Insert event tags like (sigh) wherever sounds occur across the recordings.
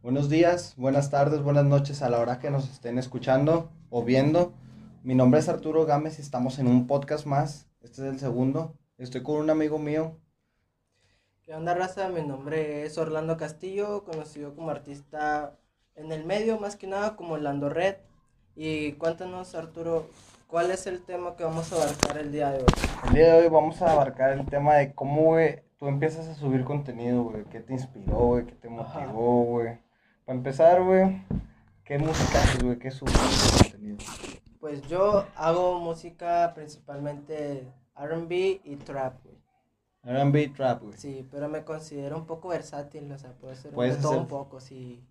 Buenos días, buenas tardes, buenas noches a la hora que nos estén escuchando o viendo. Mi nombre es Arturo Gámez y estamos en un podcast más. Este es el segundo. Estoy con un amigo mío. ¿Qué onda, raza? Mi nombre es Orlando Castillo, conocido como artista en el medio, más que nada como Orlando Red. Y cuéntanos, Arturo, ¿cuál es el tema que vamos a abarcar el día de hoy? El día de hoy vamos a abarcar el tema de cómo, güey, tú empiezas a subir contenido, güey. ¿Qué te inspiró, güey? ¿Qué te motivó, güey? Para empezar, güey, ¿qué música haces, güey? ¿Qué subes contenido? Pues yo hago música principalmente RB y trap, güey. R&B trap, güey. Sí, pero me considero un poco versátil, o sea, puedo ser Puedes de todo hacer- un poco, sí.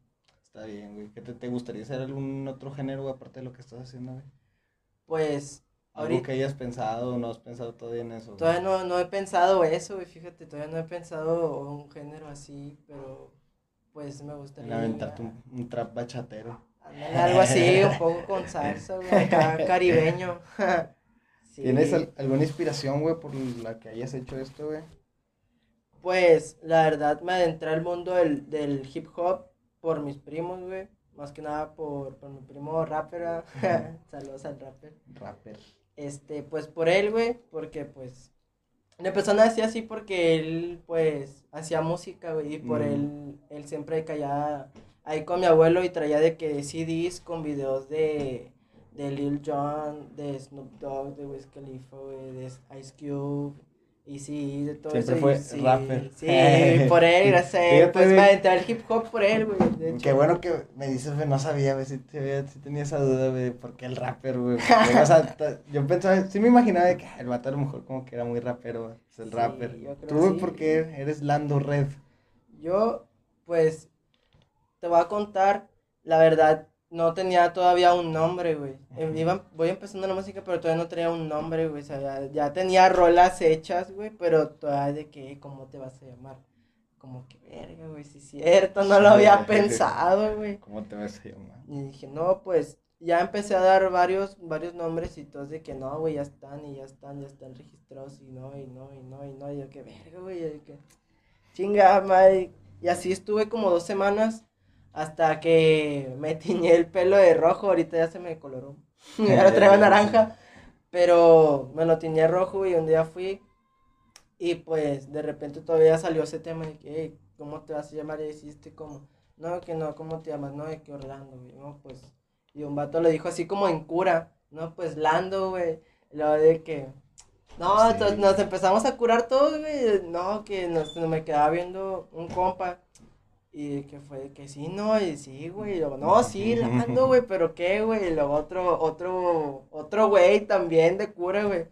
Está bien, güey. ¿Qué te, te gustaría hacer algún otro género, güey, aparte de lo que estás haciendo, güey? Pues Algo ahorita que hayas pensado o no has pensado todavía en eso. güey? todavía no, no he pensado eso, güey, fíjate, todavía no he pensado un género así, pero pues me En gustaría. aventarte un, un trap bachatero. Algo así, un poco con salsa, güey, acá (laughs) caribeño. (laughs) Sí. ¿Tienes al- alguna inspiración, güey, por la que hayas hecho esto, güey? Pues la verdad me adentré al mundo del, del hip hop por mis primos, güey. Más que nada por, por mi primo rapper. ¿ah? (laughs) Saludos al rapper. Rapper. Este, pues por él, güey, porque pues le empezó a nacer así porque él, pues, hacía música, güey, y por Mm. él, él siempre caía ahí con mi abuelo y traía de que CDs con videos de, de Lil Jon, de Snoop Dogg, de Wiz Khalifa, güey, de Ice Cube, y sí, de todo Siempre eso. fue sí, rapper. Sí, por él, (laughs) gracias a él, pues me adentré al hip hop por él, güey, de hecho. Qué bueno que me dices, güey, no sabía, güey, si, si tenía esa duda, güey, ¿por qué el rapper, güey? Porque, o sea, (laughs) yo pensaba, sí me imaginaba de que ah, el vato a lo mejor como que era muy rapero, güey, es el Sí, rapper. yo creo Tú, güey, sí. ¿por qué eres Lando Red? Yo, pues, te voy a contar, la verdad, no tenía todavía un nombre, güey. Ujú. iba- voy empezando la música, pero todavía no tenía un nombre, güey. O sea, ya, ya tenía rolas hechas, güey, pero todavía de que, ¿cómo te vas a llamar? Como que, verga, güey, si es cierto, no lo había (laughs) pensado, güey. ¿Cómo te vas a llamar? Y dije, no, pues, ya empecé a dar varios, varios nombres y todos de que no, güey, ya están y ya están, ya están registrados y no, y no, y no, y no, y yo que verga, güey, y que chinga, madre. Y así estuve como dos semanas hasta que me (laughs) tiñé el pelo de rojo, ahorita ya se me coloró, (laughs) lo traigo naranja, pero me lo tiñé rojo y un día fui y pues de repente todavía salió ese tema de que, "Ey, ¿cómo te vas a llamar? Y hiciste como, no, que no, ¿cómo te llamas? No, de que Orlando, güey, no, pues, y un vato le dijo así como en cura, no, pues Lando, güey, luego de que, no, Sí. nos empezamos a curar todos, güey, no, que nos, me quedaba viendo un compa, y que fue de que sí, no, y sí, güey, y luego, no, sí, Lando, güey, pero qué, güey, y luego otro, otro, otro güey también de cura, güey,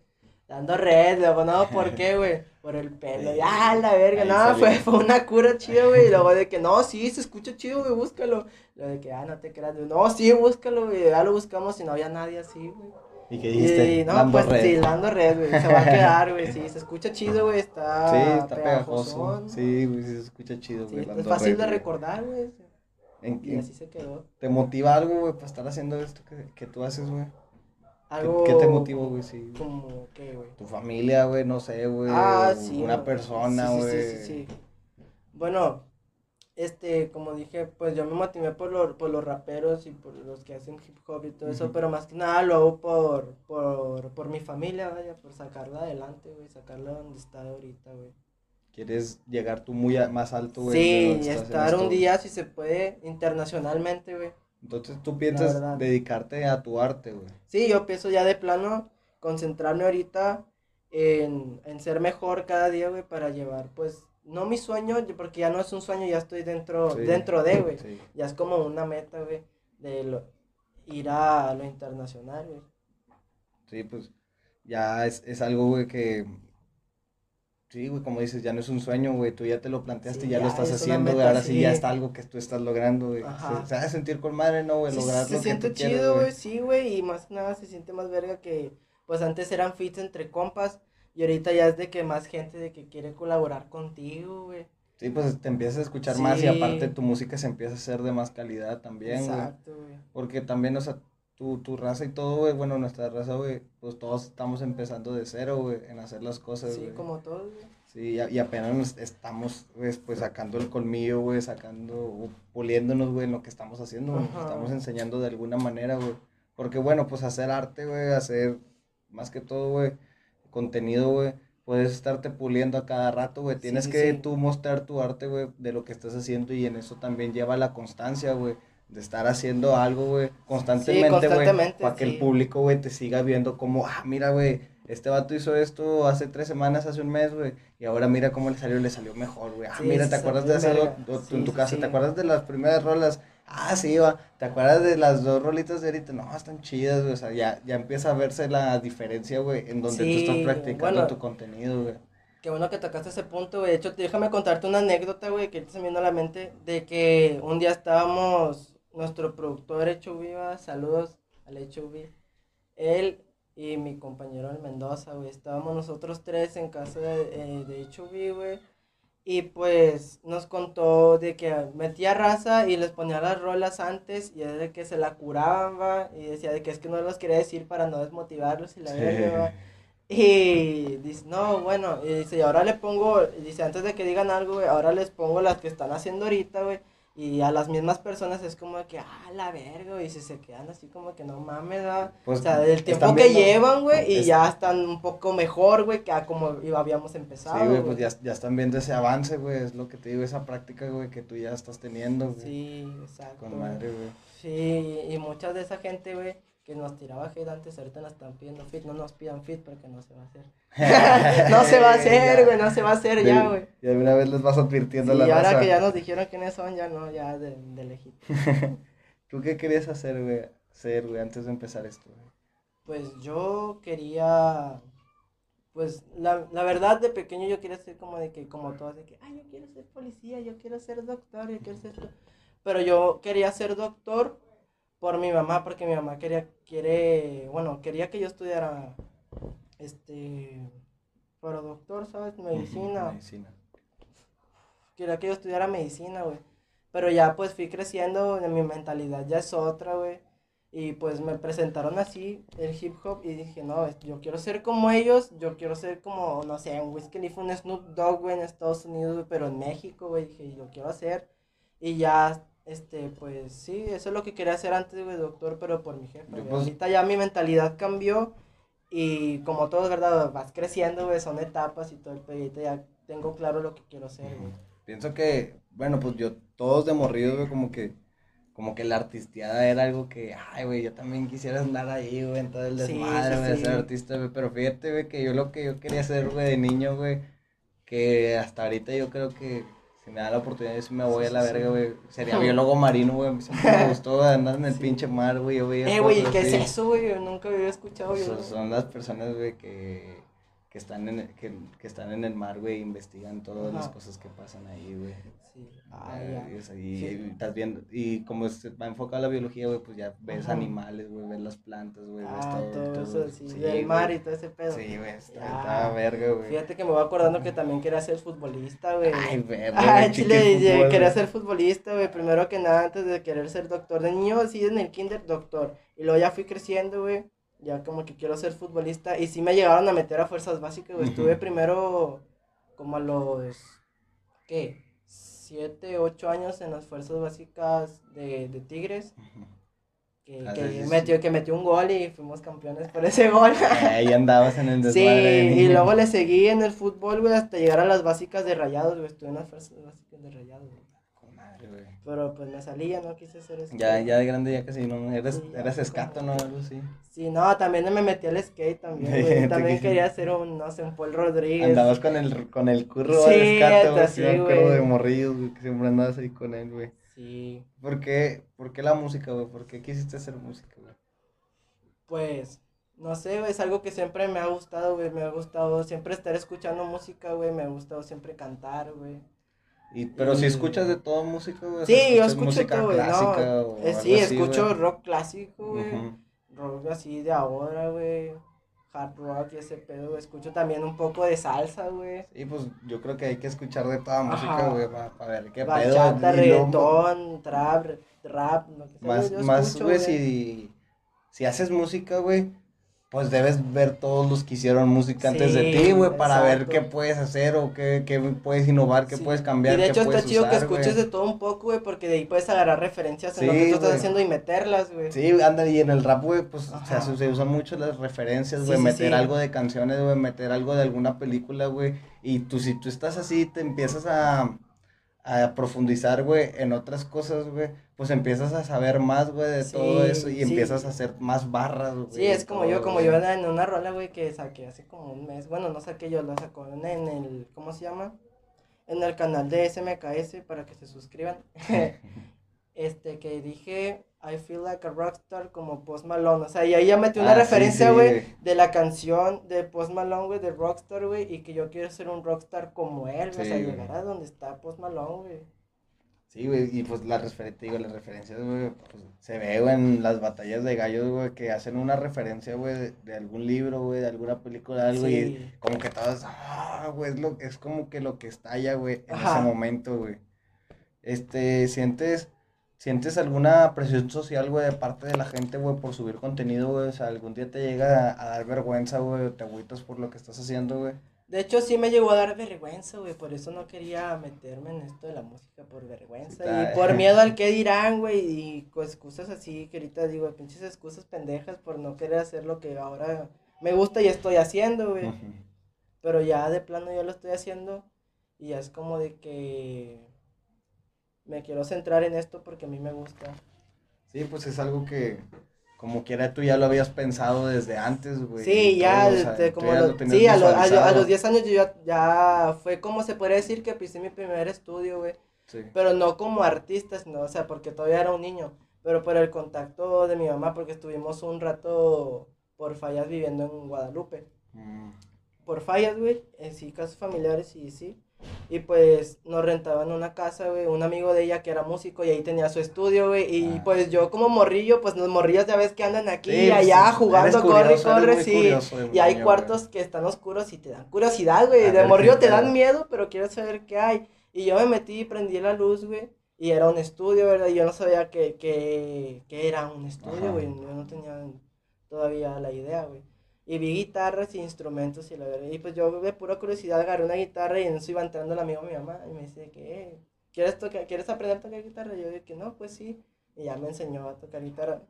dando red, luego, no, ¿por qué, güey? Por el pelo, ya, la verga, Ahí no, salió. fue, fue una cura chida, güey, y luego de que, no, sí, se escucha chido, güey, búscalo, lo de que, ah, no te creas, no, sí, búscalo, güey, ya lo buscamos y no había nadie así, güey. ¿Y qué dijiste? Y no, Lando pues Red. sí, Lando Red, güey, se va a quedar, güey, sí, se escucha chido, güey, está Sí, está pegajoso. pegajosón. Sí, güey, sí se escucha chido, Sí, güey. es Lando fácil Red, de güey. recordar, güey. ¿En- Y en- así se quedó. ¿Te motiva algo, güey, para estar haciendo esto que, que tú haces, güey? ¿Qué- Algo. ¿Qué, te motiva, güey? Sí. Como que, güey. Tu familia, güey, no sé, güey. Ah, sí. Una güey. persona, Sí, güey. sí, sí, sí, sí. Bueno, este, como dije, pues yo me motivé por, lo- por los raperos y por los que hacen hip hop y todo eso, pero más que nada lo hago por, por, por mi familia, vaya, por sacarla adelante, güey, sacarla donde está ahorita, güey. Quieres llegar tú muy a- más alto, güey. Sí, estar un día, si se puede, internacionalmente, güey. Entonces tú piensas dedicarte a tu arte, güey. Sí, yo pienso ya de plano concentrarme ahorita en, en ser mejor cada día, güey, para llevar, pues, no mi sueño, porque ya no es un sueño, ya estoy dentro, Sí. dentro de, güey. Sí. Ya es como una meta, güey, de lo- ir a lo internacional, güey. Sí, pues ya es, es algo, güey, que... Sí, güey, como dices, ya no es un sueño, güey, tú ya te lo planteaste Sí, y ya, lo estás es haciendo, güey, ahora sí. ya está algo que tú estás logrando, güey. Se, se hace sentir con madre, ¿no, güey? Lograr se que siente chido, güey, sí, güey, y más que nada se siente más verga que, pues, antes eran fits entre compas, y ahorita ya es de que más gente de que quiere colaborar contigo, güey. Sí, pues te empiezas a escuchar más y aparte tu música se empieza a hacer de más calidad también, güey. Exacto, güey. Porque también, o sea, tu, tu raza y todo, güey, bueno, nuestra raza, güey, pues todos estamos empezando de cero, güey, en hacer las cosas, Sí, güey. como todos, güey. Sí, y apenas nos estamos, pues, pues, sacando el colmillo, güey, sacando, puliéndonos, güey, en lo que estamos haciendo, güey. Estamos enseñando de alguna manera, güey. Porque, bueno, pues hacer arte, güey, hacer, más que todo, güey, contenido, güey, puedes estarte puliendo a cada rato, güey. Tienes que tú mostrar tu arte, güey, de lo que estás haciendo y en eso también lleva la constancia, güey. De estar haciendo algo, güey, constantemente, güey. para que el público, güey, te siga viendo como, ah, mira, güey, este vato hizo esto hace tres semanas, hace un mes, güey. Y ahora mira cómo le salió, le salió mejor, güey. Ah, mira, ¿te acuerdas de hacerlo en tu casa? ¿Te acuerdas de las primeras rolas? Ah, sí, va. ¿Te acuerdas de las dos rolitas de ahorita? No, están chidas, güey. O sea, ya, ya empieza a verse la diferencia, güey, en donde tú estás practicando tu contenido, güey. Qué bueno que tocaste ese punto, güey. De hecho, déjame contarte una anécdota, güey, que te viendo a la mente, de que un día estábamos, nuestro productor Hecho Viva, saludos al Hecho Viva, él y mi compañero el Mendoza, güey, estábamos nosotros tres en casa de, eh, de Hecho Viva, güey y pues nos contó de que metía raza y les ponía las rolas antes y de que se la curaban, va, y decía de que es que no los quería decir para no desmotivarlos y la verga, Y dice, no, bueno, y dice, y ahora le pongo, dice, antes de que digan algo, güey, ahora les pongo las que están haciendo ahorita, güey, y a las mismas personas es como que, ah, la verga, y si se quedan así como que no mames, pues, o sea, del tiempo que llevan, güey, y ya están un poco mejor, güey, que a como habíamos empezado. Sí, güey, pues ya, ya, están viendo ese avance, güey, es lo que te digo, esa práctica, güey, que tú ya estás teniendo, güey. Sí, exacto. Con madre, güey. Sí, y mucha de esa gente, güey, que nos tiraba hate antes, ahorita nos están pidiendo fit, no nos pidan fit porque no se va a hacer. (laughs) no se va a hacer, güey, no se va a hacer ya, güey. Y alguna vez les vas advirtiendo sí, la Y ahora que ya nos dijeron quiénes son, ya no, ya de, de legítimo. (laughs) ¿Tú qué querías hacer, güey, ser, güey, antes de empezar esto, güey? Pues yo quería, pues la, la verdad de pequeño yo quería ser como de que, como todos, de que, ay, yo quiero ser policía, yo quiero ser doctor, yo quiero ser esto. Pero yo quería ser doctor por mi mamá, porque mi mamá quería, quiere, bueno, quería que yo estudiara, este, para doctor, ¿sabes? Medicina. Medicina. Quería que yo estudiara medicina, güey. Pero ya pues fui creciendo, mi mentalidad ya es otra, güey. Y pues me presentaron así el hip hop y dije, no, yo quiero ser como ellos, yo quiero ser como, no sé, un Wiz Khalifa, un Snoop Dogg, güey, en Estados Unidos, pero en México, güey, dije, lo quiero hacer. Y ya este, pues sí, eso es lo que quería hacer antes, güey, doctor, pero por mi jefe. Pues, Ahorita ya mi mentalidad cambió y como todo, ¿verdad? Vas creciendo, güey, son etapas y todo el pedito, ya tengo claro lo que quiero hacer, güey. Pienso que, bueno, pues yo, todos de morrido, güey, como que, como que la artisteada era algo que, ay, güey, yo también quisiera andar ahí, güey, en todo el desmadre, güey, ser artista, güey, pero fíjate, güey, que yo lo que yo quería hacer, güey, de niño, güey, que hasta ahorita yo creo que si me da la oportunidad, si me voy a la verga, güey. Sería biólogo (laughs) marino, güey. Siempre me gustó andar en el pinche mar, güey. Yo eh, güey, ¿qué es eso, güey? Yo nunca había escuchado. Son, son las personas, güey, que, que, están en el, que, que están en el mar, güey, investigan todas las cosas que pasan ahí, güey. Ah, y, estás viendo, y como se va enfocado a la biología, güey, pues ya ves animales, güey, ves las plantas, güey, ves ah, todo, eso, sí, del mar y todo ese pedo. Sí, güey, está, verga, güey. Fíjate que me voy acordando que también quería ser futbolista, güey. Ay, verga, Ah, Chile, quería ser futbolista, güey, primero que nada, antes de querer ser doctor. De niño, sí, en el kinder, doctor. Y luego ya fui creciendo, güey, ya como que quiero ser futbolista. Y sí me llegaron a meter a fuerzas básicas, güey. Estuve primero como a los, ¿qué? 7, 8 años en las fuerzas básicas de, de Tigres. Que, ah, que, metió, que metió un gol y fuimos campeones por ese gol. (laughs) Ahí andabas en el desmadre. Sí, y luego le seguí en el fútbol, güey, hasta llegar a las básicas de rayados, güey. Estuve en las fuerzas básicas de rayados, güey. Pero pues me salía, no quise hacer eso. Ya, ya de grande, ya casi no. Eres, eres escato, ¿no? Algo así. Sí, no, también me metí al skate también, güey. (laughs) También quería hacer un, no sé, un Paul Rodríguez. Andabas con el, con el curro sí, al escato, güey. Sí, un curro de morrillos, güey, que siempre andabas ahí con él, güey. Sí. ¿Por qué, ¿Por qué la música, güey? ¿Por qué quisiste hacer música, güey? Pues, no sé, güey, es algo que siempre me ha gustado, güey. Me ha gustado siempre estar escuchando música, güey. Me ha gustado siempre cantar, güey. Y, pero si escuchas de todo música, güey. Sí, yo escucho música todo, clásica no, o Sí, escucho rock clásico, güey. Rock así de ahora, güey. Hard rock y ese pedo, güey. Escucho también un poco de salsa, güey. Sí, pues yo creo que hay que escuchar de toda música, güey, para, ver qué Bachata, pedo. reggaetón, trap, rap, Más, más, güey, si, si haces música, güey pues debes ver todos los que hicieron música antes de ti, güey, para ver qué puedes hacer o qué, qué puedes innovar, qué Sí. puedes cambiar, Y de qué hecho está puedes chido que escuches de todo un poco, güey, porque de ahí puedes agarrar referencias en lo que tú estás haciendo y meterlas, güey. Sí, anda, y en el rap, güey, pues se, se usan mucho las referencias, güey, meter algo de canciones, güey, meter algo de alguna película, güey, y tú, si tú estás así, te empiezas a, a profundizar, güey, en otras cosas, güey, pues empiezas a saber más, güey, de Sí, todo eso, y sí. empiezas a hacer más barras, güey. Sí, es como yo, como yo en una rola, güey, que saqué hace como un mes. Bueno, no saqué yo, la sacó en, el, ¿cómo se llama? En el canal de SMKS para que se suscriban. (laughs) este, que dije, I feel like a rockstar como Post Malone. O sea, y ahí ya metí una Ah, sí, referencia, sí, güey, de la canción de Post Malone, güey, de Rockstar, güey, y que yo quiero ser un rockstar como él, güey, o Sí, sea, llegar a donde está Post Malone, güey. Sí, güey, y pues las referencias, digo, las referencias, güey, pues se ve, güey, en las batallas de gallos, güey, que hacen una referencia, güey, de, de algún libro, güey, de alguna película, algo, y Sí. como que todos, ah, güey, es, lo, es como que lo que estalla, güey, en Ajá. ese momento, güey. Este, ¿sientes, sientes alguna presión social, güey, de parte de la gente, güey, por subir contenido, güey? O sea, algún día te llega a, a dar vergüenza, güey, o te agüitas por lo que estás haciendo, güey. De hecho, sí me llegó a dar vergüenza, güey. Por eso no quería meterme en esto de la música, por vergüenza. Sí, Y por miedo al (laughs) que dirán, güey. Y pues excusas así, que ahorita digo, pinches excusas pendejas por no querer hacer lo que ahora me gusta y estoy haciendo, güey. Pero ya de plano yo lo estoy haciendo. Y ya es como de que me quiero centrar en esto porque a mí me gusta. Sí, pues es algo que, como quiera, tú ya lo habías pensado desde antes, güey. Sí, ya, todo, o sea, tú como ya lo- sí, a, lo- a a los 10 años yo ya, ya fue como se podría decir que pisé mi primer estudio, güey. Sí. pero no como artista, sino, o sea, porque todavía era un niño, pero por el contacto de mi mamá, porque estuvimos un rato por fallas viviendo en Guadalupe. Mm, Por fallas, güey, en sí, casos familiares y sí. Y pues nos rentaban una casa, güey, un amigo de ella que era músico y ahí tenía su estudio, güey. Y Ah. pues yo como morrillo, pues los morrillos ya ves que andan aquí Sí, y allá pues, jugando, eres corre, curioso, corre, sí. curioso Y hay niño, cuartos que están oscuros y te dan curiosidad, güey. De morrillo te dan miedo, pero quieres saber qué hay. Y yo me metí y prendí la luz, güey. Y era un estudio, ¿verdad? Y yo no sabía que, que, que era un estudio, güey. Yo no tenía todavía la idea, güey. Y vi guitarras y instrumentos y la verdad. Y pues yo de pura curiosidad agarré una guitarra y en eso iba entrando el amigo de mi mamá. Y me dice que, "Eh, ¿quieres, tocar, ¿quieres aprender a tocar guitarra? Y yo dije que no, pues sí. Y ya me enseñó a tocar guitarra.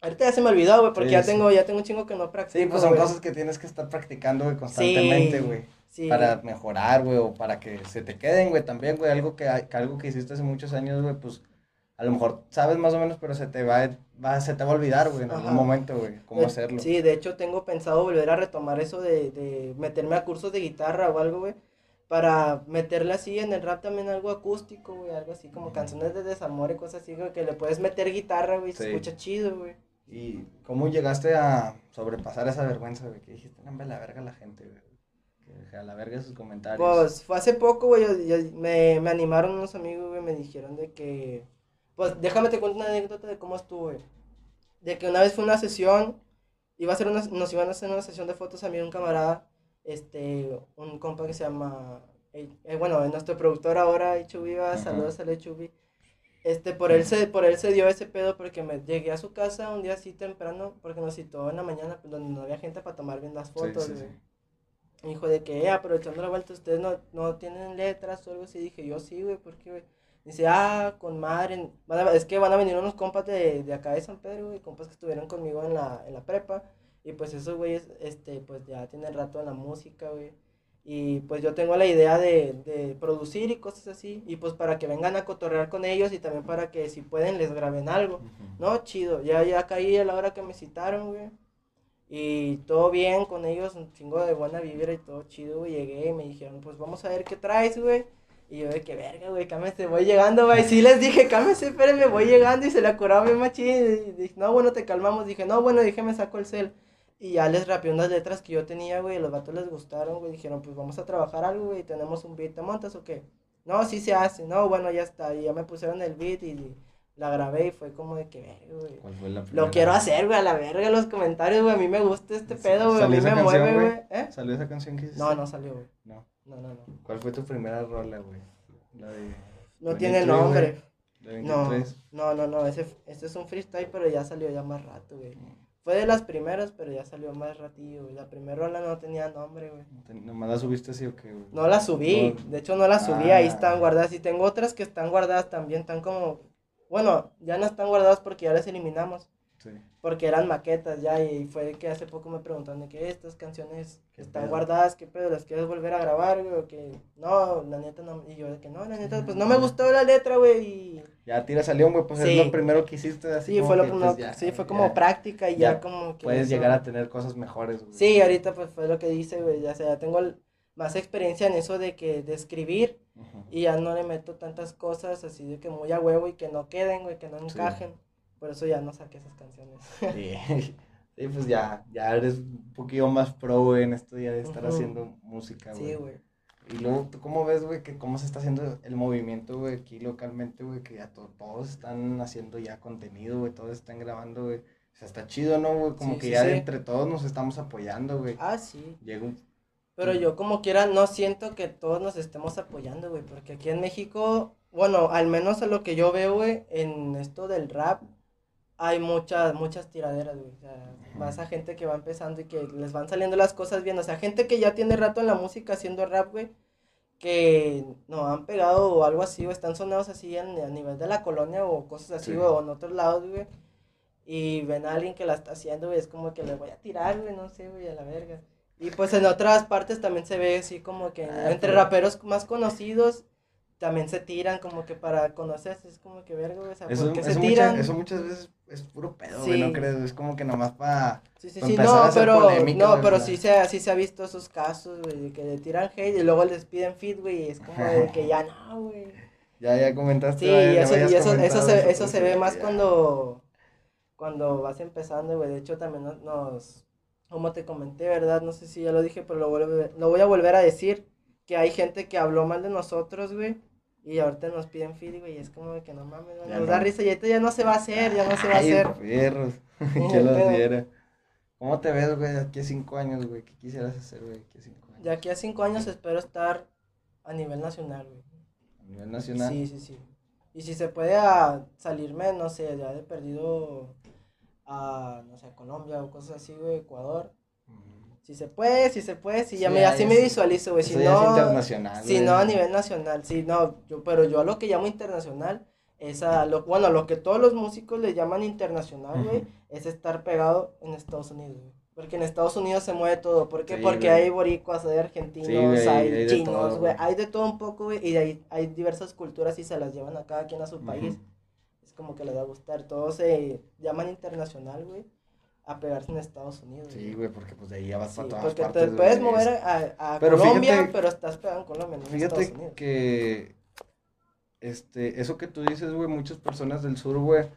Ahorita ya se me olvidó, güey, porque Sí, ya sí. tengo, ya tengo un chingo que no practico. Sí, pues son güey. cosas que tienes que estar practicando, güey, constantemente, güey. Sí. Para mejorar, güey, o para que se te queden, güey, también, güey. Algo que, que algo que hiciste hace muchos años, güey, pues a lo mejor sabes más o menos, pero se te va, va se te va a olvidar, güey, en algún momento, güey, cómo De- hacerlo. Sí, de hecho tengo pensado volver a retomar eso de, de meterme a cursos de guitarra o algo, güey. Para meterle así en el rap también algo acústico, güey. Algo así como canciones de desamor y cosas así, güey. Que le puedes meter guitarra, güey. Se escucha chido, güey. ¿Y cómo llegaste a sobrepasar esa vergüenza, güey? Que dijiste, no, me la verga la gente, güey. Que a la verga sus comentarios. Pues fue hace poco, güey. yo- yo- me, me animaron unos amigos, güey. Me dijeron de que. Pues déjame te cuento una anécdota de cómo estuvo, güey. De que una vez fue una sesión. Iba a ser una, nos iban a hacer una sesión de fotos a mí y un camarada. Este, un compa que se llama. eh, eh, bueno, nuestro productor ahora, Ichubi, va, Ajá. saludos al Ichubi. Este, por él, se, por él se dio ese pedo porque me llegué a su casa un día así temprano, porque nos citó en la mañana, pues, donde no había gente para tomar bien las Sí, fotos, sí, sí. Me dijo de que, eh, aprovechando la vuelta, ustedes no, no tienen letras o algo así. Dije, yo sí, güey, ¿por qué, güey? Dice, ah, con madre. van a- es que van a venir unos compas de, de acá de San Pedro, güey, compas que estuvieron conmigo en la, en la prepa. Y pues esos güeyes, este, pues ya tienen rato en la música, güey. Y pues yo tengo la idea de, de producir y cosas así. Y pues para que vengan a cotorrear con ellos y también para que si pueden les graben algo. No, chido. Ya, ya caí a la hora que me citaron, güey. Y todo bien con ellos, un chingo de buena vibra y todo chido, güey. Llegué y me dijeron, pues vamos a ver qué traes, güey. Y yo de que verga, güey, cámese, voy llegando, güey. Sí les dije, cámese, espérenme, voy llegando y se la curaba bien machín. Y dije, no, bueno, te calmamos. Dije, no, bueno, dije, me saco el cel. Y ya les rapeé unas letras que yo tenía, güey. Los vatos les gustaron, güey. Dijeron, pues vamos a trabajar algo, güey. Tenemos un beat, ¿te montas o qué? No, sí se hace. No, bueno, ya está. Y ya me pusieron el beat y la grabé y fue como de que verga, güey. ¿Cuál fue la primera? Lo quiero hacer, güey, a la verga los comentarios, güey. A mí me gusta este pedo, güey. A ¿Salió mí me canción, mueve, güey? güey. ¿Eh? ¿Salió esa canción que hiciste? No, no salió, güey. No. No, no, no. ¿Cuál fue tu primera rola, güey? La de... No 23, tiene nombre. No, 23. no, no, no. Ese, este es un freestyle, pero ya salió ya más rato, güey. Fue de las primeras, pero ya salió más ratillo, güey. La primera rola no tenía nombre, güey. ¿Nomás la subiste así o qué, güey? No la subí, de hecho no la subí, ahí Ah. están guardadas. Y tengo otras que están guardadas también, están como, bueno, ya no están guardadas porque ya las eliminamos, Sí. porque eran maquetas ya, y fue que hace poco me preguntaron de que estas canciones ¿Qué están pedo? guardadas, ¿qué pedo? ¿Las quieres volver a grabar, güey? O que, no, la neta no, y yo de que no, la neta, pues no me gustó la letra, güey, y Ya tira salió, güey, pues Sí. es lo primero que hiciste. Así sí, fue lo que, primero, pues, ya, sí, fue como ya práctica y ya ya, como que... Puedes eso- llegar a tener cosas mejores, güey. Sí, ahorita pues fue lo que dice, güey, ya sea, tengo más experiencia en eso de que, de escribir, Ujú. Y ya no le meto tantas cosas así de que muy a huevo y que no queden, güey, que no encajen. Por eso ya no saqué esas canciones. Sí. (laughs) Sí, pues ya, ya eres un poquito más pro, en esto ya de estar haciendo música, güey. Sí, güey. Y luego, ¿tú cómo ves, güey, que cómo se está haciendo el movimiento, güey, aquí localmente, güey, que ya to- todos están haciendo ya contenido, güey, todos están grabando, güey. O sea, está chido, ¿no, güey? Como Sí, que sí, ya sí. entre todos nos estamos apoyando, güey. Ah, sí. Llega un... Pero yo como quiera no siento que todos nos estemos apoyando, güey, porque aquí en México, bueno, al menos a lo que yo veo, güey, en esto del rap, hay muchas, muchas tiraderas, güey. O sea, vas a gente que va empezando y que les van saliendo las cosas bien. O sea, gente que ya tiene rato en la música haciendo rap, güey, que no han pegado o algo así, o están sonados así en- a nivel de la colonia o cosas así, Sí. güey, o en otros lados, güey. Y ven a alguien que la está haciendo, güey, es como que le voy a tirar, güey, no sé, güey, a la verga. Y pues en otras partes también se ve así como que Ah, entre pero- raperos más conocidos también se tiran como que para conocerse, es como que güey, o sea, Eso, ¿por qué se eso, tiran? mucha- eso muchas veces es puro pedo, güey, Sí. ¿no crees? Es como que nomás para... Sí, sí, sí, no, pero, polémica, no, güey, pero ¿verdad? sí se, sí se ha visto esos casos, güey, que le tiran hate y luego les piden feed, güey, y es como de (laughs) que ya no, güey. Ya, ya comentaste. Sí, ya- ya eso, y eso, eso, se, eso pues, se ve ya. más cuando, cuando vas empezando, güey. De hecho, también nos, nos- como te comenté, ¿verdad? No sé si ya lo dije, pero lo, vuelve- lo voy a volver a decir, que hay gente que habló mal de nosotros, güey. Y ahorita nos piden feed, güey, y es como de que no mames, Ya nos no. da risa y ahorita ya no se va a hacer, ya no se va a hacer. perros. (laughs) (laughs) que los diera. ¿Cómo te ves, güey, de aquí a cinco años, güey? ¿Qué quisieras hacer, güey, de aquí a cinco años? De aquí a cinco años espero estar a nivel nacional, güey. A nivel nacional. Sí, sí, sí. Y si se puede a salirme, no sé, ya de perdido a, no sé, a Colombia o cosas así, güey, Ecuador. Si se puede, si se puede, si ya Sí, me, así me visualizo, güey. Si ya es no, internacional, si güey. no a nivel nacional, sí, no, yo, pero yo a lo que llamo internacional es a lo, bueno, lo que todos los músicos le llaman internacional, güey, es estar pegado en Estados Unidos, güey. Porque en Estados Unidos se mueve todo. ¿Por qué? Sí, Porque güey. hay boricuas, hay argentinos, Sí, güey, hay, hay chinos, güey. Hay de todo un poco, güey. Y ahí hay diversas culturas y se las llevan a cada quien a su país. Es como que les va a gustar. Todos se llaman internacional, güey. A pegarse en Estados Unidos. Sí, güey. porque pues de ahí ya vas Sí, para todas porque partes. te güey. puedes Es- mover a, a Pero Colombia, fíjate- pero estás pegado en Colombia, no en Estados Fíjate Unidos. que este, eso que tú dices, güey, muchas personas del sur, güey,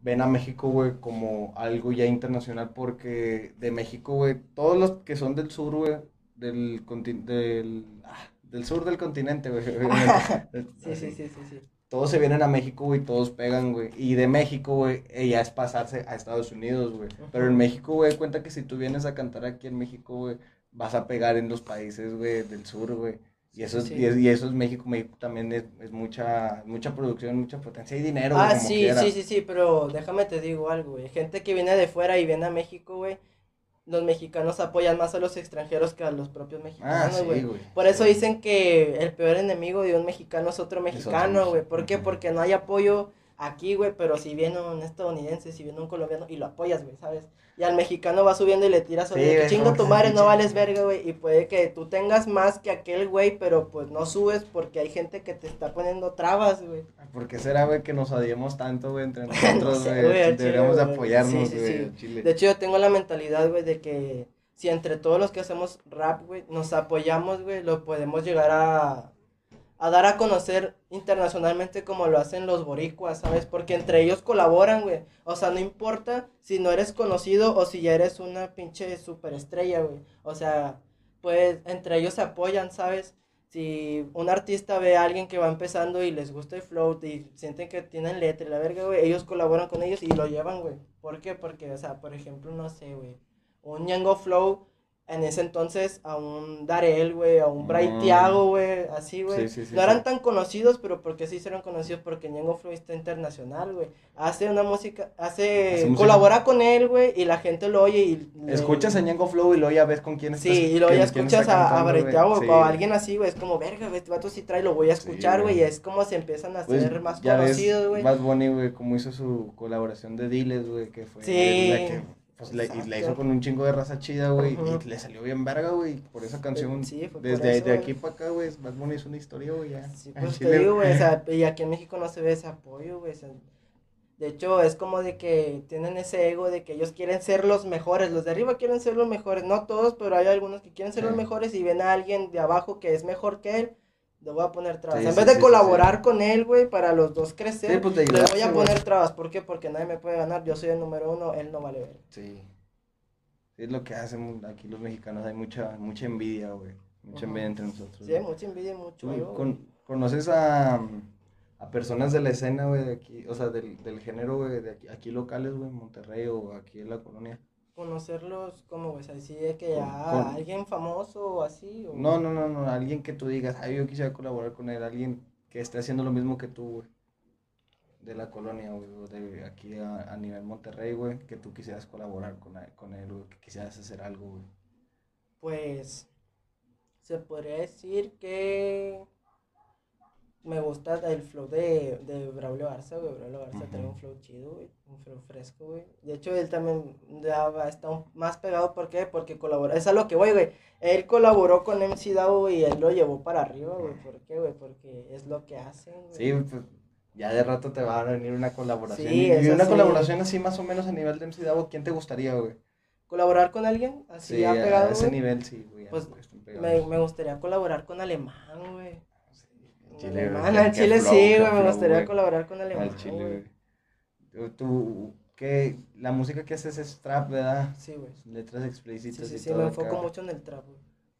ven a México, güey, como algo ya internacional porque de México, güey, todos los que son del sur, güey, del, contin- del, ah, del sur del continente, güey. (laughs) (laughs) Sí, sí, sí, sí, sí. Todos se vienen a México, güey, todos pegan, güey. Y de México, güey, eh, ya es pasarse a Estados Unidos, güey. Pero en. México, güey, cuenta que si tú vienes a cantar aquí en México, güey, vas a pegar en los países, güey, del sur, güey. Y eso, es, Sí. y, es- y eso es México. México también es, es mucha, mucha producción, mucha potencia y dinero, güey, Ah, como sí, quiera. sí, sí, sí, pero déjame te digo algo, güey. Gente que viene de fuera y viene a México, güey. Los mexicanos apoyan más a los extranjeros que a los propios Ah, mexicanos, sí, güey. Por eso dicen que el peor enemigo de un mexicano es otro mexicano, güey. ¿Por qué? Porque no hay apoyo aquí, güey, pero si viene un estadounidense, si viene un colombiano y lo apoyas, güey, ¿sabes? Y al mexicano va subiendo y le tiras sobre Sí, que chingo tu madre, no vales verga, güey. Y puede que tú tengas más que aquel güey, pero pues no subes porque hay gente que te está poniendo trabas, güey. ¿Por qué será, güey, que nos odiemos tanto, güey, entre (laughs) No nosotros, sé, güey? al chile, Deberíamos de apoyarnos, Sí, sí, güey, sí. chile. De hecho, yo tengo la mentalidad, güey, de que si entre todos los que hacemos rap, güey, nos apoyamos, güey, lo podemos llegar a, a dar a conocer internacionalmente como lo hacen los boricuas, ¿sabes? Porque entre ellos colaboran, güey. O sea, no importa si no eres conocido o si ya eres una pinche superestrella, güey. O sea, pues entre ellos se apoyan, ¿sabes? Si un artista ve a alguien que va empezando y les gusta el flow y sienten que tienen letra y la verga, güey, ellos colaboran con ellos y lo llevan, güey. ¿Por qué? Porque, o sea, por ejemplo, no sé, güey, un Ñengo Flow en ese entonces a un Darel, güey, a un Bray Mm. Güey, así, güey. Sí, sí, sí, no eran sí. tan conocidos, pero porque se hicieron conocidos porque Ñengo Flow está internacional, güey. Hace una música, hace, Hace música. colabora con él, güey, y la gente lo oye y... le- Escuchas a Ñengo Flow y luego ya ves con quién estás. Sí, y luego ya escuchas a, a cantando, Bray güey. Thiago, Sí, o a alguien así, güey, es como, verga, güey, este vato sí trae, lo voy a Sí, escuchar, güey, y es como se empiezan a Pues, hacer más conocidos, güey. Bad Bunny, güey, como hizo su colaboración de Diles, güey, que fue Sí, la que pues, le, y la hizo con un chingo de raza chida, güey, y le salió bien verga, güey, por esa canción. Sí, fue por desde eso, de aquí para acá, güey, Bad Bunny es una historia, güey, ya. Sí, pues te digo, güey, o sea, (laughs) y aquí en México no se ve ese apoyo, güey, o sea, de hecho, es como de que tienen ese ego de que ellos quieren ser los mejores, los de arriba quieren ser los mejores, no todos, pero hay algunos que quieren ser los mejores y ven a alguien de abajo que es mejor que él, le voy a poner trabas. Sí, en sí, vez de sí, colaborar con él, güey, para los dos crecer, pues, le voy a poner trabas, ¿por qué? Porque nadie me puede ganar, yo soy el número uno, él no vale ver. Sí. Es lo que hacen aquí los mexicanos, hay mucha, mucha envidia, güey, mucha envidia entre nosotros. Sí, mucha envidia y mucho ¿Tú ego, con- conoces a, a personas de la escena, güey, de aquí, o sea, del, del género, güey, de aquí, aquí locales, güey, en Monterrey o aquí en la colonia? Conocerlos como, güey, así de que Con- a con- alguien famoso o así, o... No, no, no, no, alguien que tú digas, ay, yo quisiera colaborar con él, alguien que esté haciendo lo mismo que tú, güey, de la colonia, güey, o de aquí a, a nivel Monterrey, güey, que tú quisieras colaborar con, con él, güey, que quisieras hacer algo, güey. Pues se podría decir que me gusta el flow de, de Braulio Garza, güey. Braulio Garza trae Ujú. un flow chido, güey. Un flow fresco, güey. De hecho, él también ya va- está un- más pegado. ¿Por qué? Porque colabora. Es a lo que voy, güey. Él colaboró con MC Davo y él lo llevó para arriba, güey. ¿Por qué, güey? Porque es lo que hacen, güey. Sí, pues ya de rato te va a venir una colaboración. Sí, y una sí. colaboración así más o menos a nivel de MC Davo, ¿quién te gustaría, güey? ¿Colaborar con alguien? Así Sí, ha a pegado, ese güey. nivel sí, güey. ya, Pues. Me, me gustaría colaborar con Alemán, güey. Sí, Chile, Alemán, al Chile flow, sí, güey. Me gustaría colaborar con Alemán, Al Chile, güey. Tú- ¿qué? La música que haces es trap, ¿verdad? Sí, güey. Letras Sí, explícitas sí, y sí, todo me acá. enfoco mucho en el trap, güey.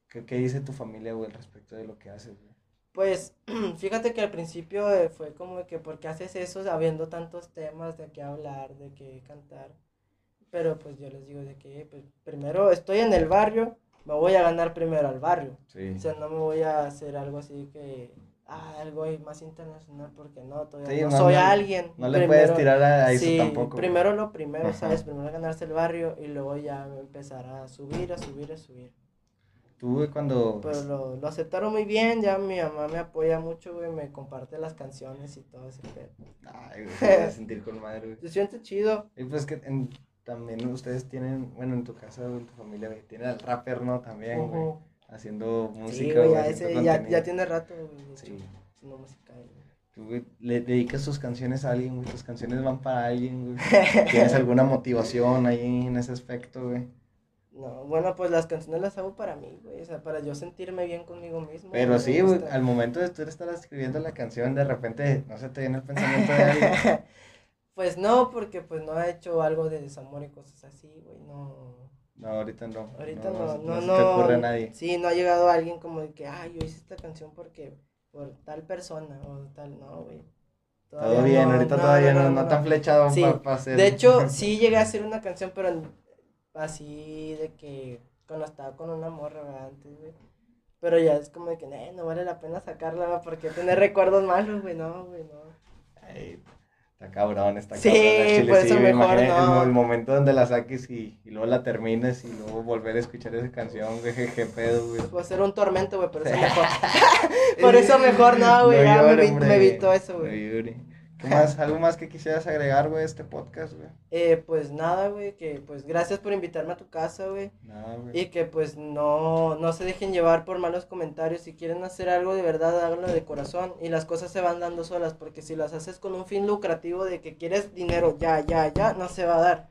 ¿Qué, qué dice tu familia, güey, al respecto de lo que haces, güey? Pues, (clears throat) fíjate que al principio eh, fue como que, ¿por qué haces eso habiendo tantos temas de qué hablar, de qué cantar? Pero pues yo les digo de que, pues, primero estoy en el barrio, me voy a ganar primero al barrio. Sí. O sea, no me voy a hacer algo así que, ah, algo ahí más internacional, porque no, todavía Sí, no, no, soy no, alguien. No le Primero- puedes tirar a, eso sí, tampoco. güey. primero lo primero, Ajá. ¿sabes? Primero ganarse el barrio y luego ya empezar a subir, a subir, a subir. Tú, güey, cuando... Pero lo, lo aceptaron muy bien, ya mi mamá me apoya mucho, güey, me comparte las canciones y todo ese pedo. Ay, güey, te vas a sentir con madre, güey. (laughs) Se siente chido. Y pues que en- también ustedes tienen, bueno, en tu casa, güey, en tu familia, güey, tienen al rapper, ¿no? También, güey, Ujú. Haciendo Sí, música, güey, güey, ya, ese, ya, ya tiene rato, güey, Sí. haciendo música. Tú, güey, le dedicas tus canciones a alguien, güey, tus canciones van para alguien, güey. (laughs) ¿Tienes alguna motivación ahí en ese aspecto, güey? No, bueno, pues las canciones las hago para mí, güey, o sea, para yo sentirme bien conmigo mismo. Pero sí, güey, al momento de tú estar escribiendo la canción, de repente, no se te viene el pensamiento de alguien. (laughs) Pues no, porque pues no he hecho algo de desamor y cosas así, güey, no. No, ahorita no. Ahorita no, no, no. te ocurre a nadie. Sí, no ha llegado alguien como de que, ay, yo hice esta canción porque, por tal persona o tal, no, güey. Todo Todavía bien, no, ahorita no, todavía no, no, tan flechado Sí, para hacer. De hecho, sí (laughs) llegué a hacer una canción, pero así de que cuando estaba con una morra ¿verdad? antes, güey. Pero ya es como de que, "Nee, no vale la pena sacarla, porque tener recuerdos malos, güey, no, güey, no. Ay, está cabrón, está Sí, cabrón. chile, por eso me mejor no. El, momento donde la saques y, y luego la termines y luego volver a escuchar esa canción, güey, qué pedo, güey. Va a ser un tormento, güey, por eso (laughs) mejor. (laughs) por eso mejor no, güey, ya me, llore, me evitó eso, no güey. llore. ¿Qué más? (laughs) ¿Algo más que quisieras agregar, güey, a este podcast, güey? Eh, pues nada, güey, que pues gracias por invitarme a tu casa, güey. Nada, güey. Y que pues no, no se dejen llevar por malos comentarios. Si quieren hacer algo de verdad, háganlo de corazón. Y las cosas se van dando solas. Porque si las haces con un fin lucrativo de que quieres dinero ya, ya, ya, no se va a dar.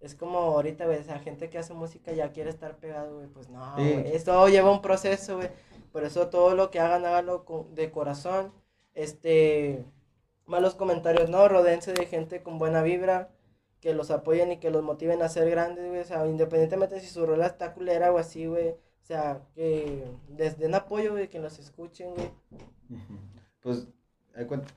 Es como ahorita, güey, esa gente que hace música ya quiere estar pegado, güey. Pues no, Sí. güey. Esto lleva un proceso, güey. Por eso todo lo que hagan, háganlo con- de corazón. Este, malos comentarios, no, rodense de gente con buena vibra que los apoyen y que los motiven a ser grandes, güey. O sea, independientemente si su rola está culera o así, güey. O sea, que les den apoyo, güey, que los escuchen, güey. Pues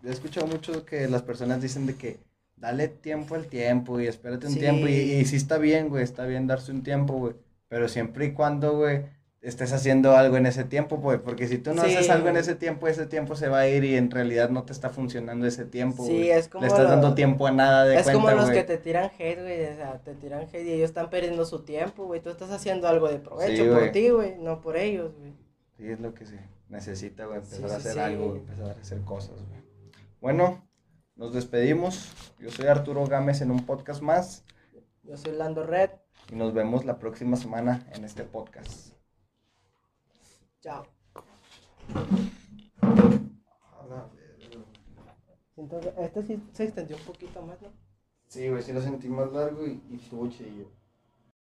he escuchado mucho que las personas dicen de que dale tiempo al tiempo y espérate un Sí. tiempo y, y sí está bien, güey, está bien darse un tiempo, güey. Pero siempre y cuando, güey, estés haciendo algo en ese tiempo, pues, porque si tú no Sí, haces algo en ese tiempo, ese tiempo se va a ir y en realidad no te está funcionando ese tiempo, Sí, es como Le estás dando tiempo a nada de es cuenta, como los que te tiran hate, güey, o sea, te tiran hate y ellos están perdiendo su tiempo, güey. Tú estás haciendo algo de provecho Sí, por ti, güey, no por ellos, güey. Sí, es lo que se necesita, güey, Sí, empezar a hacer algo, empezar a hacer cosas, güey. Bueno, nos despedimos. Yo soy Arturo Gámez en un podcast más Yo soy Lando Red. y nos vemos la próxima semana en este podcast. Chao. Entonces, este sí se extendió un poquito más, ¿no? Sí, güey, sí lo sentí más largo y, y estuvo chillo.